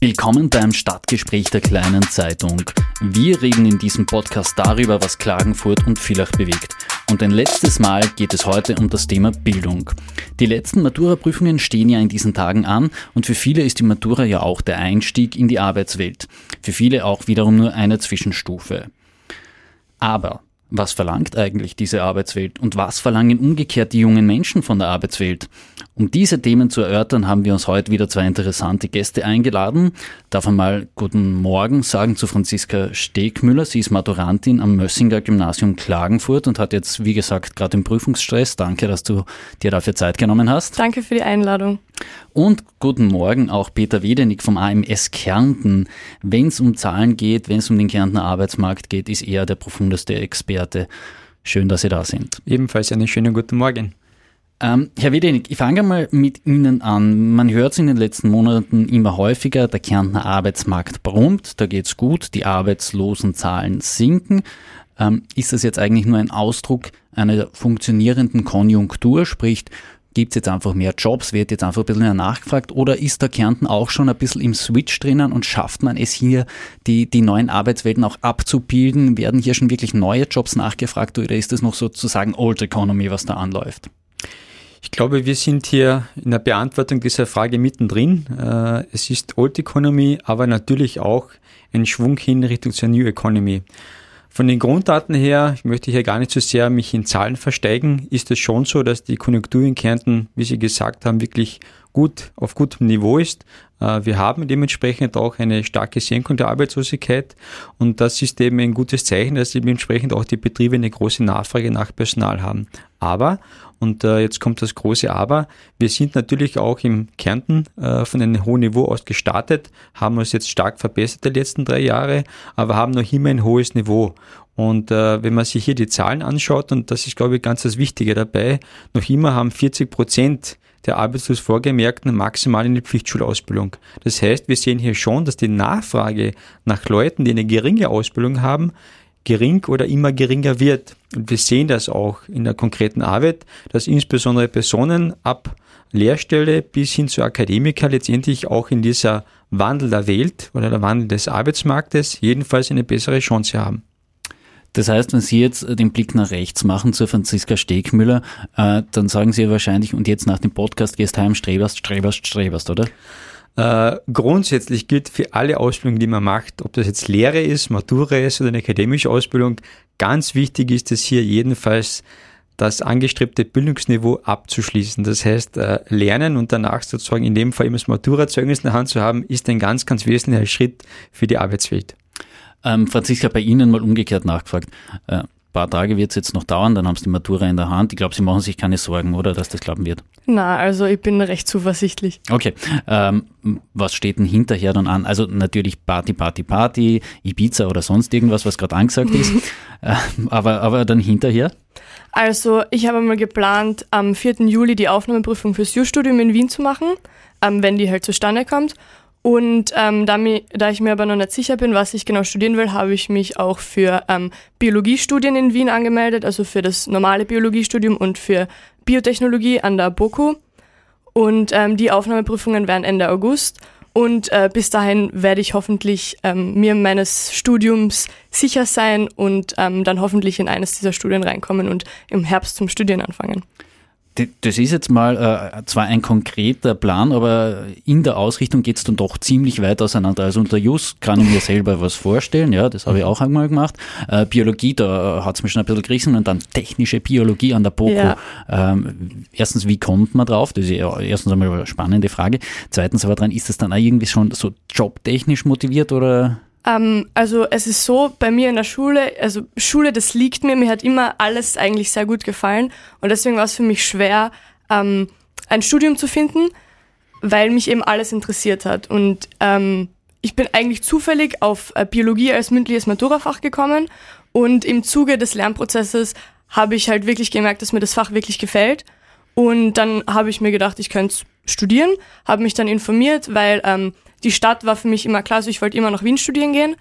Willkommen beim Stadtgespräch der kleinen Zeitung. Wir reden in diesem Podcast darüber, was Klagenfurt und Villach bewegt. Und ein letztes Mal geht es heute um das Thema Bildung. Die letzten Matura-Prüfungen stehen ja in diesen Tagen an und für viele ist die Matura ja auch der Einstieg in die Arbeitswelt. Für viele auch wiederum nur eine Zwischenstufe. Aber was verlangt eigentlich diese Arbeitswelt und was verlangen umgekehrt die jungen Menschen von der Arbeitswelt? Um diese Themen zu erörtern, haben wir uns heute wieder zwei interessante Gäste eingeladen. Darf einmal guten Morgen sagen zu Franziska Stegmüller. Sie ist Maturantin am Mössinger Gymnasium Klagenfurt und hat jetzt, wie gesagt, gerade den Prüfungsstress. Danke, dass du dir dafür Zeit genommen hast. Danke für die Einladung. Und guten Morgen auch Peter Wedenig vom AMS Kärnten. Wenn es um Zahlen geht, wenn es um den Kärntner Arbeitsmarkt geht, ist er der profundeste Experte. Schön, dass Sie da sind. Ebenfalls einen schönen guten Morgen. Ähm, Herr Wedenig, ich fange mal mit Ihnen an. Man hört es in den letzten Monaten immer häufiger, der Kärntner Arbeitsmarkt brummt, da geht's gut, die Arbeitslosenzahlen sinken. Ähm, ist das jetzt eigentlich nur ein Ausdruck einer funktionierenden Konjunktur, sprich, gibt es jetzt einfach mehr Jobs, wird jetzt einfach ein bisschen mehr nachgefragt oder ist der Kärnten auch schon ein bisschen im Switch drinnen und schafft man es hier, die, die neuen Arbeitswelten auch abzubilden? Werden hier schon wirklich neue Jobs nachgefragt oder ist das noch sozusagen Old Economy, was da anläuft? Ich glaube, wir sind hier in der Beantwortung dieser Frage mittendrin. Äh, es ist Old Economy, aber natürlich auch ein Schwung hin Richtung zur New Economy. Von den Grunddaten her, ich möchte hier gar nicht so sehr mich in Zahlen versteigen, ist es schon so, dass die Konjunktur in Kärnten, wie Sie gesagt haben, wirklich gut auf gutem Niveau ist. Äh, wir haben dementsprechend auch eine starke Senkung der Arbeitslosigkeit und das ist eben ein gutes Zeichen, dass dementsprechend auch die Betriebe eine große Nachfrage nach Personal haben. Aber, und äh, jetzt kommt das große Aber. Wir sind natürlich auch im Kärnten äh, von einem hohen Niveau aus gestartet, haben uns jetzt stark verbessert die letzten drei Jahre, aber haben noch immer ein hohes Niveau. Und äh, wenn man sich hier die Zahlen anschaut, und das ist, glaube ich, ganz das Wichtige dabei, noch immer haben 40 Prozent der arbeitslos Vorgemerkten maximal in die Pflichtschulausbildung. Das heißt, wir sehen hier schon, dass die Nachfrage nach Leuten, die eine geringe Ausbildung haben, gering oder immer geringer wird. Und wir sehen das auch in der konkreten Arbeit, dass insbesondere Personen ab Lehrstelle bis hin zu Akademiker letztendlich auch in dieser Wandel der Welt oder der Wandel des Arbeitsmarktes jedenfalls eine bessere Chance haben. Das heißt, wenn Sie jetzt den Blick nach rechts machen zur Franziska Stegmüller, äh, dann sagen Sie wahrscheinlich, und jetzt nach dem Podcast gehst heim, streberst, streberst, streberst, oder? Äh, grundsätzlich gilt für alle Ausbildungen, die man macht, ob das jetzt Lehre ist, Matura ist oder eine akademische Ausbildung, ganz wichtig ist es hier jedenfalls, das angestrebte Bildungsniveau abzuschließen. Das heißt, äh, lernen und danach sozusagen in dem Fall immer das Maturazeugnis in der Hand zu haben, ist ein ganz, ganz wesentlicher Schritt für die Arbeitswelt. Ähm, Franziska, bei Ihnen mal umgekehrt nachgefragt. Äh, paar Tage wird es jetzt noch dauern, dann haben Sie die Matura in der Hand. Ich glaube, Sie machen sich keine Sorgen, oder, dass das klappen wird? Na, also ich bin recht zuversichtlich. Okay. Ähm, was steht denn hinterher dann an? Also natürlich Party, Party, Party, Ibiza oder sonst irgendwas, was gerade angesagt ist. äh, aber, aber dann hinterher? Also ich habe mal geplant, am 4. Juli die Aufnahmeprüfung fürs Jurastudium in Wien zu machen, ähm, wenn die halt zustande kommt. Und ähm, da, mi, da ich mir aber noch nicht sicher bin, was ich genau studieren will, habe ich mich auch für ähm, Biologiestudien in Wien angemeldet, also für das normale Biologiestudium und für Biotechnologie an der BOKU. Und ähm, die Aufnahmeprüfungen werden Ende August. Und äh, bis dahin werde ich hoffentlich ähm, mir meines Studiums sicher sein und ähm, dann hoffentlich in eines dieser Studien reinkommen und im Herbst zum Studieren anfangen das ist jetzt mal äh, zwar ein konkreter Plan, aber in der Ausrichtung geht es dann doch ziemlich weit auseinander. Also unter Just kann ich mir selber was vorstellen, ja, das habe ich auch einmal gemacht. Äh, Biologie, da hat es mir schon ein bisschen gerissen und dann technische Biologie an der BOKU. Ja. Ähm, erstens, wie kommt man drauf? Das ist ja erstens einmal eine spannende Frage. Zweitens aber dran, ist das dann auch irgendwie schon so jobtechnisch motiviert oder? Ähm, also es ist so, bei mir in der Schule, also Schule, das liegt mir, mir hat immer alles eigentlich sehr gut gefallen und deswegen war es für mich schwer, ähm, ein Studium zu finden, weil mich eben alles interessiert hat. Und ähm, ich bin eigentlich zufällig auf äh, Biologie als mündliches Maturafach gekommen und im Zuge des Lernprozesses habe ich halt wirklich gemerkt, dass mir das Fach wirklich gefällt. Und dann habe ich mir gedacht, ich könnte studieren, habe mich dann informiert, weil ähm, die Stadt war für mich immer klar, also ich wollte immer nach Wien studieren gehen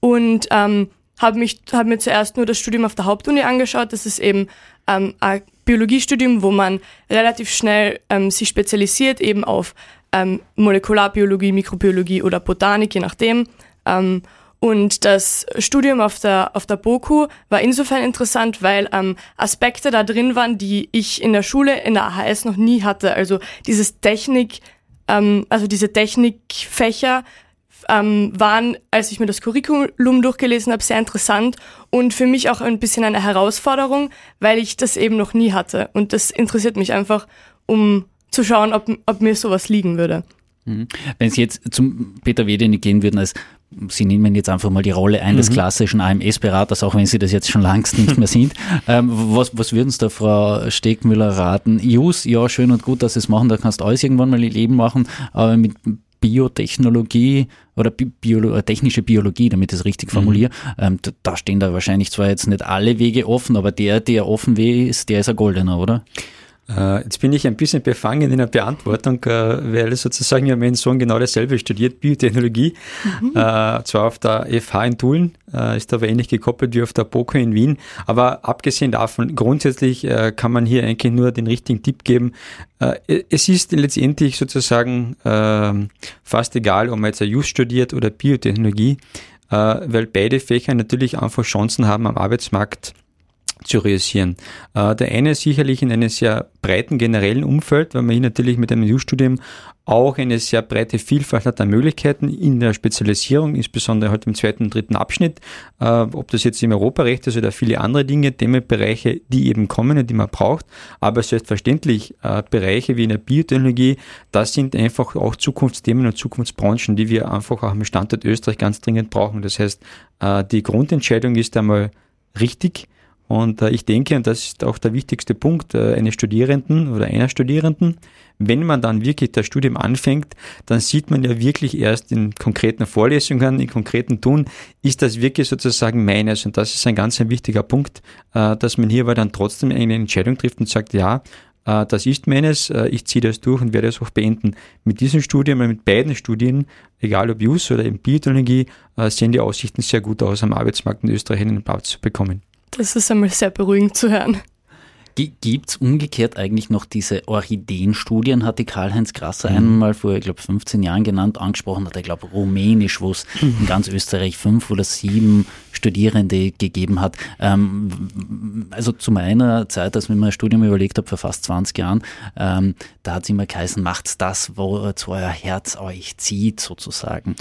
und ähm, habe mich hab mir zuerst nur das Studium auf der Hauptuni angeschaut. Das ist eben ähm, ein Biologiestudium, wo man relativ schnell ähm, sich spezialisiert eben auf ähm, Molekularbiologie, Mikrobiologie oder Botanik, je nachdem. Ähm, und das Studium auf der, auf der BOKU war insofern interessant, weil ähm, Aspekte da drin waren, die ich in der Schule, in der AHS noch nie hatte. Also dieses Technik, ähm, also diese Technikfächer ähm, waren, als ich mir das Curriculum durchgelesen habe, sehr interessant und für mich auch ein bisschen eine Herausforderung, weil ich das eben noch nie hatte. Und das interessiert mich einfach, um zu schauen, ob, ob mir sowas liegen würde. Mhm. Wenn Sie jetzt zum Peter Wedenig gehen würden, als Sie nehmen jetzt einfach mal die Rolle ein des mhm. klassischen AMS-Beraters, auch wenn Sie das jetzt schon längst nicht mehr sind. Ähm, was, was würden Sie da Frau Stegmüller raten? Use, ja, schön und gut, dass Sie es machen, da kannst du alles irgendwann mal ihr Leben machen, aber mit Biotechnologie oder Bio, äh, technische Biologie, damit ich es richtig mhm. formuliere, mhm. ähm, da stehen da wahrscheinlich zwar jetzt nicht alle Wege offen, aber der, der offen ist, der ist ein goldener, oder? Äh, jetzt bin ich ein bisschen befangen in der Beantwortung, äh, weil sozusagen ja mein Sohn genau dasselbe studiert, Biotechnologie, mhm. Äh, zwar auf der FH in Tulln, ist aber ähnlich gekoppelt wie auf der BOKU in Wien, aber abgesehen davon, grundsätzlich kann man hier eigentlich nur den richtigen Tipp geben. Es ist letztendlich sozusagen ähm, fast egal, ob man jetzt Just studiert oder Biotechnologie, weil beide Fächer natürlich einfach Chancen haben am Arbeitsmarkt zu realisieren. Äh, der eine sicherlich in einem sehr breiten generellen Umfeld, weil man hier natürlich mit einem EU-Studium auch eine sehr breite Vielfalt hat an Möglichkeiten in der Spezialisierung, insbesondere halt im zweiten und dritten Abschnitt, äh, ob das jetzt im Europarecht ist oder viele andere Dinge, Themenbereiche, die eben kommen und die man braucht, aber selbstverständlich äh, Bereiche wie in der Biotechnologie, das sind einfach auch Zukunftsthemen und Zukunftsbranchen, die wir einfach auch im Standort Österreich ganz dringend brauchen. Das heißt, äh, die Grundentscheidung ist einmal richtig, und äh, ich denke, und das ist auch der wichtigste Punkt äh, eines Studierenden oder einer Studierenden, wenn man dann wirklich das Studium anfängt, dann sieht man ja wirklich erst in konkreten Vorlesungen, in konkreten Tun, ist das wirklich sozusagen meines. Und das ist ein ganz ein wichtiger Punkt, äh, dass man hier aber dann trotzdem eine Entscheidung trifft und sagt, ja, das ist meines, ich ziehe das durch und werde es auch beenden. Mit diesem Studium, mit beiden Studien, egal ob JUS oder in Biotechnologie, sehen die Aussichten sehr gut aus, am Arbeitsmarkt in Österreich einen Platz zu bekommen. Das ist einmal sehr beruhigend zu hören. Gibt es umgekehrt eigentlich noch diese Orchideenstudien, hat die Karl-Heinz Grasser mhm. einmal vor, ich glaube, 15 Jahren genannt, angesprochen hat, ich glaube, Rumänisch, wo es mhm. in ganz Österreich fünf oder sieben Studierende gegeben hat. Ähm, also zu meiner Zeit, als ich mir ein Studium überlegt habe, vor fast 20 Jahren, ähm, da hat es immer geheißen, macht das, wo euer Herz euch zieht, sozusagen.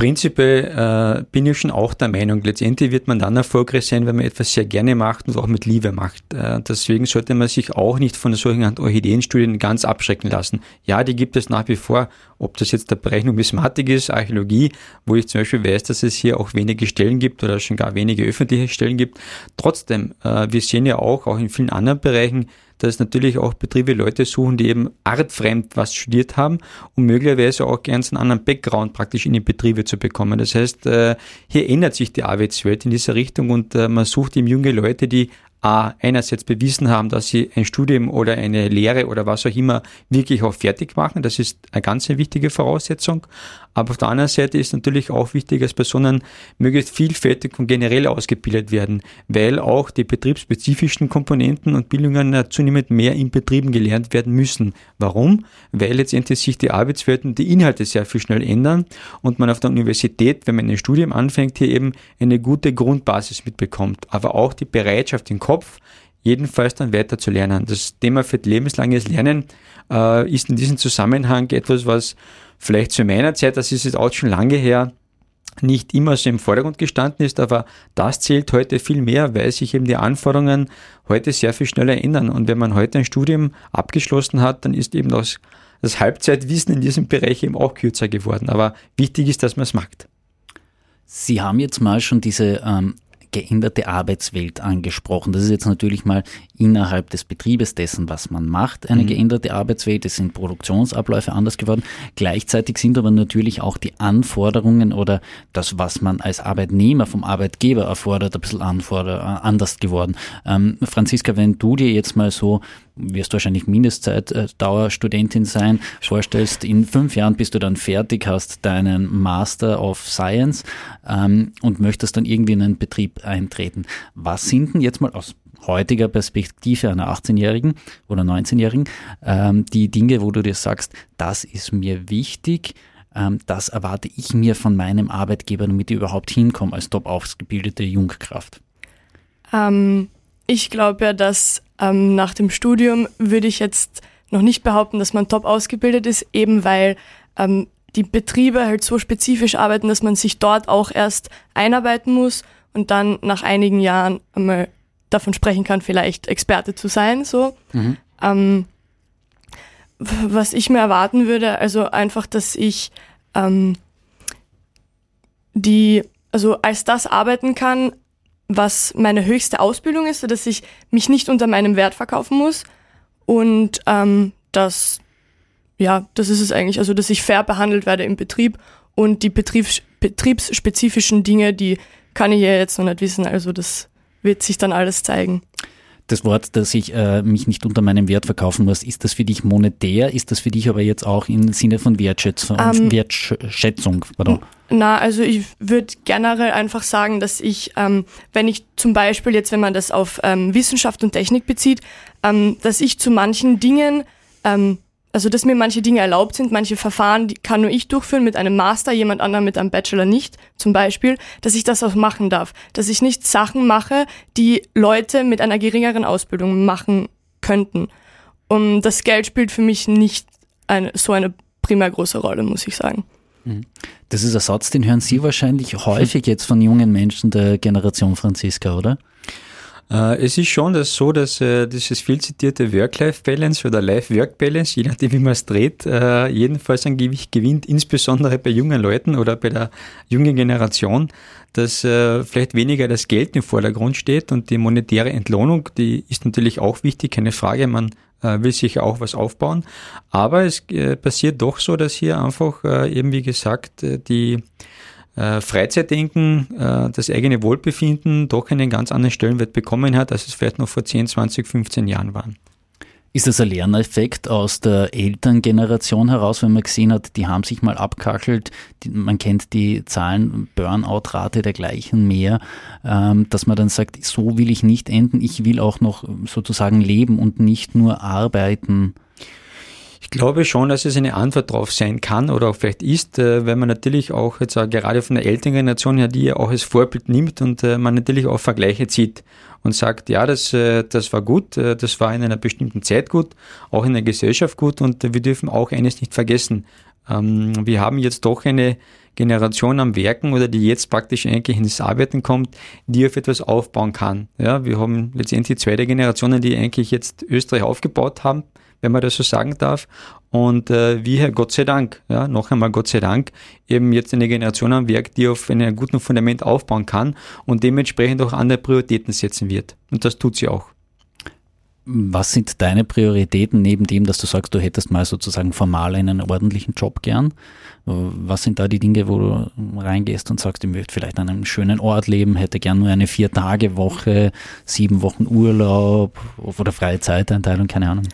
Prinzipiell äh, bin ich schon auch der Meinung, letztendlich wird man dann erfolgreich sein, wenn man etwas sehr gerne macht und auch mit Liebe macht. Äh, deswegen sollte man sich auch nicht von solchen Orchideenstudien ganz abschrecken lassen. Ja, die gibt es nach wie vor, ob das jetzt der Bereich Numismatik ist, Archäologie, wo ich zum Beispiel weiß, dass es hier auch wenige Stellen gibt oder schon gar wenige öffentliche Stellen gibt. Trotzdem, äh, wir sehen ja auch, auch in vielen anderen Bereichen, dass natürlich auch Betriebe Leute suchen, die eben artfremd was studiert haben um möglicherweise auch ganz einen anderen Background praktisch in die Betriebe zu bekommen. Das heißt, äh, hier ändert sich die Arbeitswelt in dieser Richtung und äh, man sucht eben junge Leute, die A, einerseits bewiesen haben, dass sie ein Studium oder eine Lehre oder was auch immer wirklich auch fertig machen. Das ist eine ganz wichtige Voraussetzung. Aber auf der anderen Seite ist natürlich auch wichtig, dass Personen möglichst vielfältig und generell ausgebildet werden, weil auch die betriebsspezifischen Komponenten und Bildungen zunehmend mehr in Betrieben gelernt werden müssen. Warum? Weil letztendlich sich die Arbeitswelt und die Inhalte sehr viel schnell ändern und man auf der Universität, wenn man ein Studium anfängt, hier eben eine gute Grundbasis mitbekommt, aber auch die Bereitschaft im Kopf, jedenfalls dann weiter zu lernen. Das Thema für lebenslanges Lernen äh, ist in diesem Zusammenhang etwas, was vielleicht zu meiner Zeit, das ist jetzt auch schon lange her, nicht immer so im Vordergrund gestanden ist, aber das zählt heute viel mehr, weil sich eben die Anforderungen heute sehr viel schneller ändern. Und wenn man heute ein Studium abgeschlossen hat, dann ist eben das, das Halbzeitwissen in diesem Bereich eben auch kürzer geworden. Aber wichtig ist, dass man es macht. Sie haben jetzt mal schon diese ähm, geänderte Arbeitswelt angesprochen. Das ist jetzt natürlich mal innerhalb des Betriebes dessen, was man macht, eine mhm. geänderte Arbeitswelt. Es sind Produktionsabläufe anders geworden. Gleichzeitig sind aber natürlich auch die Anforderungen oder das, was man als Arbeitnehmer vom Arbeitgeber erfordert, ein bisschen anforder, äh, anders geworden. Ähm, Franziska, wenn du dir jetzt mal so wirst du wahrscheinlich Mindestzeitdauerstudentin sein, vorstellst, in fünf Jahren bist du dann fertig, hast deinen Master of Science ähm, und möchtest dann irgendwie in einen Betrieb eintreten. Was sind denn jetzt mal aus heutiger Perspektive einer 18-Jährigen oder 19-Jährigen ähm, die Dinge, wo du dir sagst, das ist mir wichtig, ähm, das erwarte ich mir von meinem Arbeitgeber, damit ich überhaupt hinkomme als top ausgebildete Jungkraft? Ähm, ich glaube ja, dass ähm, nach dem Studium würde ich jetzt noch nicht behaupten, dass man top ausgebildet ist, eben weil ähm, die Betriebe halt so spezifisch arbeiten, dass man sich dort auch erst einarbeiten muss und dann nach einigen Jahren einmal davon sprechen kann, vielleicht Experte zu sein. So. Mhm. Ähm, was ich mir erwarten würde, also einfach, dass ich ähm, die, also als das arbeiten kann, was meine höchste Ausbildung ist, dass ich mich nicht unter meinem Wert verkaufen muss. Und ähm, dass ja, das ist es eigentlich, also dass ich fair behandelt werde im Betrieb und die betriebs betriebsspezifischen Dinge, die kann ich ja jetzt noch nicht wissen, also das wird sich dann alles zeigen das Wort, dass ich äh, mich nicht unter meinem Wert verkaufen muss, ist das für dich monetär? Ist das für dich aber jetzt auch im Sinne von Wertschätzung? Ähm, Wertschätzung pardon? Na, also ich würde generell einfach sagen, dass ich, ähm, wenn ich zum Beispiel jetzt, wenn man das auf ähm, Wissenschaft und Technik bezieht, ähm, dass ich zu manchen Dingen ähm, also dass mir manche Dinge erlaubt sind, manche Verfahren, die kann nur ich durchführen mit einem Master, jemand anderem mit einem Bachelor nicht, zum Beispiel, dass ich das auch machen darf, dass ich nicht Sachen mache, die Leute mit einer geringeren Ausbildung machen könnten. Und das Geld spielt für mich nicht eine, so eine primär große Rolle, muss ich sagen. Mhm. Das ist ein Satz, den hören Sie wahrscheinlich häufig jetzt von jungen Menschen der Generation Franziska, oder? Äh, es ist schon das so, dass äh, dieses viel zitierte Work-Life-Balance oder Life-Work-Balance, je nachdem wie man es dreht, äh, jedenfalls ein Gewicht gewinnt, insbesondere bei jungen Leuten oder bei der jungen Generation, dass vielleicht weniger das Geld im Vordergrund steht und die monetäre Entlohnung, die ist natürlich auch wichtig, keine Frage, man will sich auch was aufbauen, aber es passiert doch so, dass hier einfach eben wie gesagt die äh, Freizeitdenken, äh, das eigene Wohlbefinden doch einen ganz anderen Stellenwert bekommen hat, als es vielleicht noch vor 10, 20, 15 Jahren waren. Ist das ein Lerneffekt aus der Elterngeneration heraus, wenn man gesehen hat, die haben sich mal abkachelt, die, man kennt die Zahlen, Burnout-Rate dergleichen mehr, ähm, dass man dann sagt, so will ich nicht enden, ich will auch noch sozusagen leben und nicht nur arbeiten? Ich glaube schon, dass es eine Antwort darauf sein kann oder auch vielleicht ist, äh, weil man natürlich auch jetzt auch gerade von der älteren Generation her die ja auch als Vorbild nimmt und äh, man natürlich auch Vergleiche zieht und sagt, ja, das, äh, das war gut, das war in einer bestimmten Zeit gut, auch in der Gesellschaft gut und wir dürfen auch eines nicht vergessen. Ähm, wir haben jetzt doch eine Generation am Werken oder die jetzt praktisch eigentlich ins Arbeiten kommt, die auf etwas aufbauen kann. Ja, wir haben letztendlich zweite Generationen, die eigentlich jetzt Österreich aufgebaut haben wenn man das so sagen darf. Und äh, wir, Gott sei Dank, ja, noch einmal Gott sei Dank, eben jetzt eine Generation am Werk, die auf einem guten Fundament aufbauen kann und dementsprechend auch andere Prioritäten setzen wird. Und das tut sie auch. Was sind deine Prioritäten neben dem, dass du sagst, du hättest mal sozusagen formal einen ordentlichen Job gern? Was sind da die Dinge, wo du reingehst und sagst, ich möchte vielleicht an einem schönen Ort leben, hätte gern nur eine Vier-Tage-Woche, sieben Wochen Urlaub oder freie Zeiteinteilung, keine Ahnung?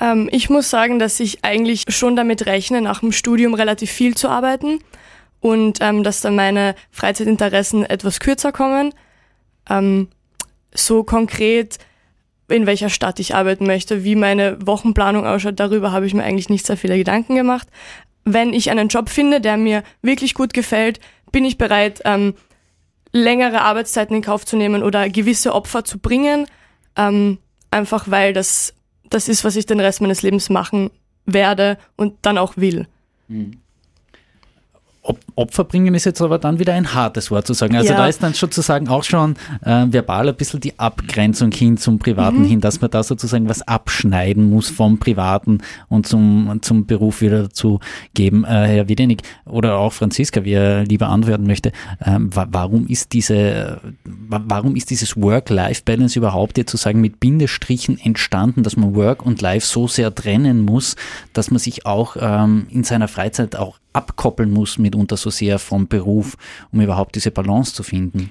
Ähm, ich muss sagen, dass ich eigentlich schon damit rechne, nach dem Studium relativ viel zu arbeiten und ähm, dass dann meine Freizeitinteressen etwas kürzer kommen. Ähm, so konkret, in welcher Stadt ich arbeiten möchte, wie meine Wochenplanung ausschaut, darüber habe ich mir eigentlich nicht sehr viele Gedanken gemacht. Wenn ich einen Job finde, der mir wirklich gut gefällt, bin ich bereit, ähm, längere Arbeitszeiten in Kauf zu nehmen oder gewisse Opfer zu bringen, ähm, einfach weil das das ist, was ich den Rest meines Lebens machen werde und dann auch will. Mhm. Opfer bringen ist jetzt aber dann wieder ein hartes Wort zu sagen. Also ja. da ist dann sozusagen auch schon äh, verbal ein bisschen die Abgrenzung hin zum Privaten mhm. hin, dass man da sozusagen was abschneiden muss vom Privaten und zum, zum Beruf wieder dazu geben. Äh, Herr Wiedenig oder auch Franziska, wie er lieber antworten möchte, äh, warum ist diese, warum ist dieses Work-Life-Balance überhaupt jetzt sozusagen mit Bindestrichen entstanden, dass man Work und Life so sehr trennen muss, dass man sich auch ähm, in seiner Freizeit auch abkoppeln muss mitunter so sehr vom Beruf, um überhaupt diese Balance zu finden?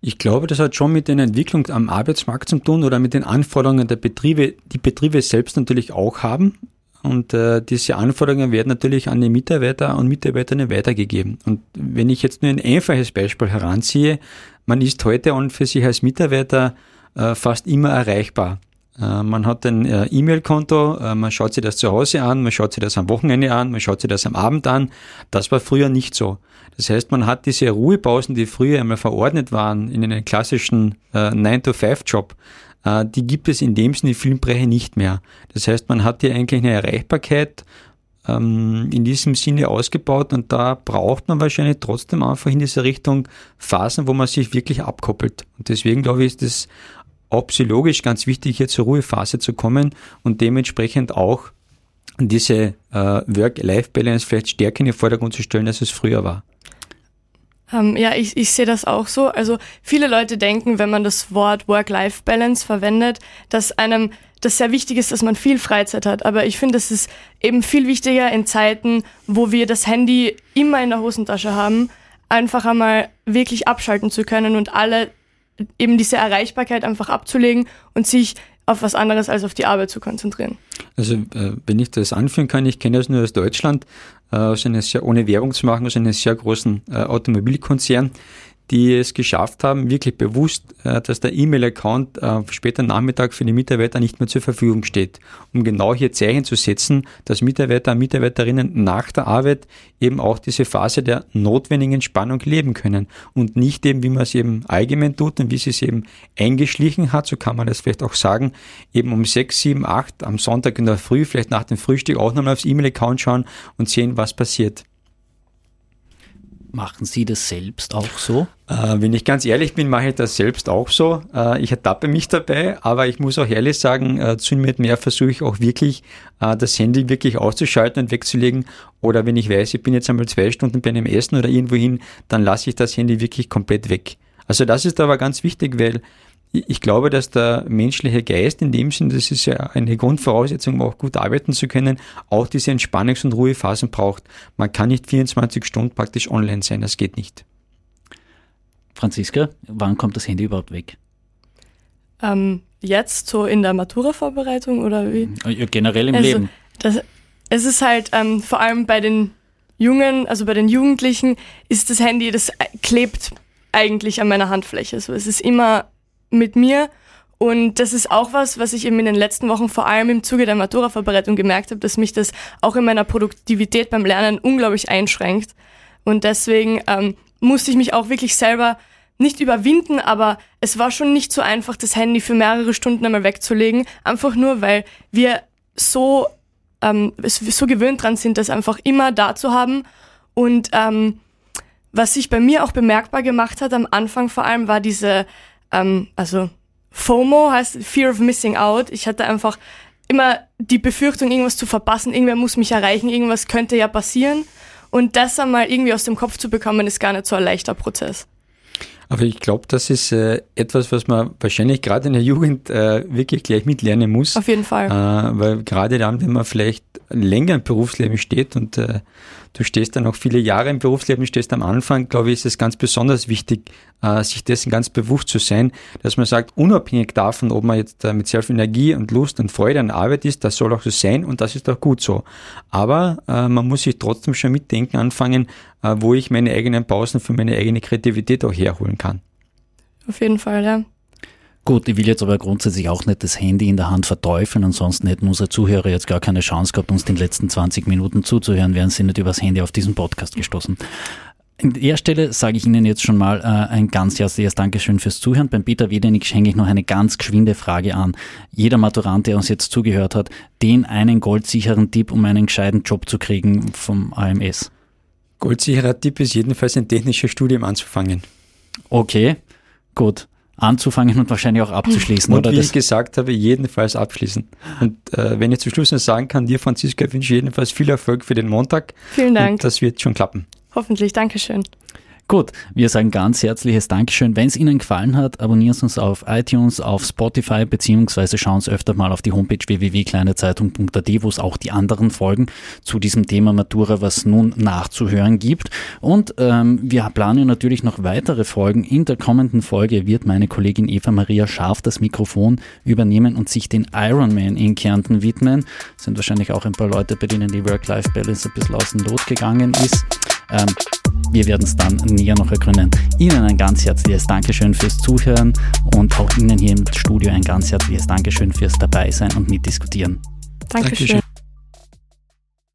Ich glaube, das hat schon mit der Entwicklung am Arbeitsmarkt zu tun oder mit den Anforderungen der Betriebe, die Betriebe selbst natürlich auch haben. Und äh, diese Anforderungen werden natürlich an die Mitarbeiter und Mitarbeiterinnen weitergegeben. Und wenn ich jetzt nur ein einfaches Beispiel heranziehe, man ist heute und für sich als Mitarbeiter äh, fast immer erreichbar. Äh, man hat ein äh, E-Mail-Konto, äh, man schaut sich das zu Hause an, man schaut sich das am Wochenende an, man schaut sich das am Abend an. Das war früher nicht so. Das heißt, man hat diese Ruhepausen, die früher einmal verordnet waren in einem klassischen äh, 9-to-5-Job, äh, die gibt es in dem Sinne Filmbreche nicht mehr. Das heißt, man hat hier eigentlich eine Erreichbarkeit ähm, in diesem Sinne ausgebaut und da braucht man wahrscheinlich trotzdem einfach in dieser Richtung Phasen, wo man sich wirklich abkoppelt. Und deswegen glaube ich, ist auch psychologisch ganz wichtig, hier zur Ruhephase zu kommen und dementsprechend auch diese äh, Work-Life-Balance vielleicht stärker in den Vordergrund zu stellen, als es früher war. Ähm, ja, ich, ich sehe das auch so. Also viele Leute denken, wenn man das Wort Work-Life-Balance verwendet, dass einem das sehr wichtig ist, dass man viel Freizeit hat. Aber ich finde, es ist eben viel wichtiger in Zeiten, wo wir das Handy immer in der Hosentasche haben, einfach einmal wirklich abschalten zu können und alle eben diese Erreichbarkeit einfach abzulegen und sich auf was anderes als auf die Arbeit zu konzentrieren. Also äh, wenn ich das anführen kann, ich kenne das nur aus Deutschland, äh, aus einer sehr, ohne Werbung zu machen, aus einem sehr großen äh, Automobilkonzern, die es geschafft haben, wirklich bewusst, äh, dass der E-Mail-Account äh, später Nachmittag für die Mitarbeiter nicht mehr zur Verfügung steht, um genau hier Zeichen zu setzen, dass Mitarbeiter und Mitarbeiterinnen nach der Arbeit eben auch diese Phase der notwendigen Entspannung leben können und nicht eben, wie man es eben allgemein tut und wie sie es eben eingeschlichen hat, so kann man das vielleicht auch sagen, eben um sechs, sieben, acht am Sonntag in der Früh, vielleicht nach dem Frühstück auch nochmal aufs E-Mail-Account schauen und sehen, was passiert. Machen Sie das selbst auch so? Äh, wenn ich ganz ehrlich bin, mache ich das selbst auch so. Äh, ich ertappe mich dabei, aber ich muss auch ehrlich sagen, äh, zunehmend mehr versuche ich auch wirklich, äh, das Handy wirklich auszuschalten und wegzulegen. Oder wenn ich weiß, ich bin jetzt einmal zwei Stunden bei einem Essen oder irgendwohin, dann lasse ich das Handy wirklich komplett weg. Also das ist aber ganz wichtig, weil ich glaube, dass der menschliche Geist in dem Sinn, das ist ja eine Grundvoraussetzung, um auch gut arbeiten zu können, auch diese Entspannungs- und Ruhephasen braucht. Man kann nicht 24 Stunden praktisch online sein, das geht nicht. Franziska, wann kommt das Handy überhaupt weg? Ähm, jetzt, so in der Matura-Vorbereitung oder wie? Ja, generell im also, Leben. Das, es ist halt ähm, vor allem bei den Jungen, also bei den Jugendlichen, ist das Handy, das klebt eigentlich an meiner Handfläche. So, es ist immer mit mir. Und das ist auch was, was ich eben in den letzten Wochen vor allem im Zuge der Matura-Vorbereitung gemerkt habe, dass mich das auch in meiner Produktivität beim Lernen unglaublich einschränkt. Und deswegen ähm, musste ich mich auch wirklich selber nicht überwinden, aber es war schon nicht so einfach, das Handy für mehrere Stunden einmal wegzulegen. Einfach nur, weil wir so, ähm, so gewöhnt dran sind, das einfach immer da zu haben. Und ähm, was sich bei mir auch bemerkbar gemacht hat am Anfang vor allem, war diese ähm, also FOMO heißt Fear of Missing Out. Ich hatte einfach immer die Befürchtung, irgendwas zu verpassen, irgendwer muss mich erreichen, irgendwas könnte ja passieren. Und das einmal irgendwie aus dem Kopf zu bekommen, ist gar nicht so ein leichter Prozess. Aber ich glaube, das ist äh, etwas, was man wahrscheinlich gerade in der Jugend äh, wirklich gleich mitlernen muss. Auf jeden Fall. Äh, weil gerade dann, wenn man vielleicht länger im Berufsleben steht und äh, du stehst dann noch viele Jahre im Berufsleben, stehst am Anfang, glaube ich, ist es ganz besonders wichtig, äh, sich dessen ganz bewusst zu sein, dass man sagt, unabhängig davon, ob man jetzt äh, mit sehr viel Energie und Lust und Freude an Arbeit ist, das soll auch so sein und das ist auch gut so. Aber äh, man muss sich trotzdem schon mitdenken anfangen, wo ich meine eigenen Pausen für meine eigene Kreativität auch herholen kann. Auf jeden Fall, ja. Gut, ich will jetzt aber grundsätzlich auch nicht das Handy in der Hand verteufeln, ansonsten hätten unsere Zuhörer jetzt gar keine Chance gehabt, uns den letzten 20 Minuten zuzuhören, wären sie nicht übers Handy auf diesen Podcast gestoßen. An der Stelle sage ich Ihnen jetzt schon mal äh, ein ganz herzliches Dankeschön fürs Zuhören. Beim Peter Wedenig hänge ich noch eine ganz geschwinde Frage an. Jeder Maturant, der uns jetzt zugehört hat, den einen goldsicheren Tipp, um einen gescheiten Job zu kriegen vom AMS. Goldsicherer Tipp ist jedenfalls ein technisches Studium anzufangen. Okay, gut anzufangen und wahrscheinlich auch abzuschließen. Und oder wie das ich gesagt habe, jedenfalls abschließen. Und äh, wenn ich zum Schluss noch sagen kann, dir Franziska wünsche ich jedenfalls viel Erfolg für den Montag. Vielen Dank. Und das wird schon klappen. Hoffentlich, Dankeschön. Gut, wir sagen ganz herzliches Dankeschön. Wenn es Ihnen gefallen hat, abonnieren Sie uns auf iTunes, auf Spotify, beziehungsweise schauen Sie öfter mal auf die Homepage www.kleinezeitung.at, wo es auch die anderen Folgen zu diesem Thema Matura, was nun nachzuhören gibt. Und ähm, wir planen natürlich noch weitere Folgen. In der kommenden Folge wird meine Kollegin Eva Maria Scharf das Mikrofon übernehmen und sich den Ironman in Kärnten widmen. Sind wahrscheinlich auch ein paar Leute, bei denen die Work-Life-Balance ein bisschen aus dem Lot gegangen ist. Ähm, Wir werden es dann näher noch ergründen. Ihnen ein ganz herzliches Dankeschön fürs Zuhören und auch Ihnen hier im Studio ein ganz herzliches Dankeschön fürs Dabeisein und Mitdiskutieren. Dankeschön. Dankeschön.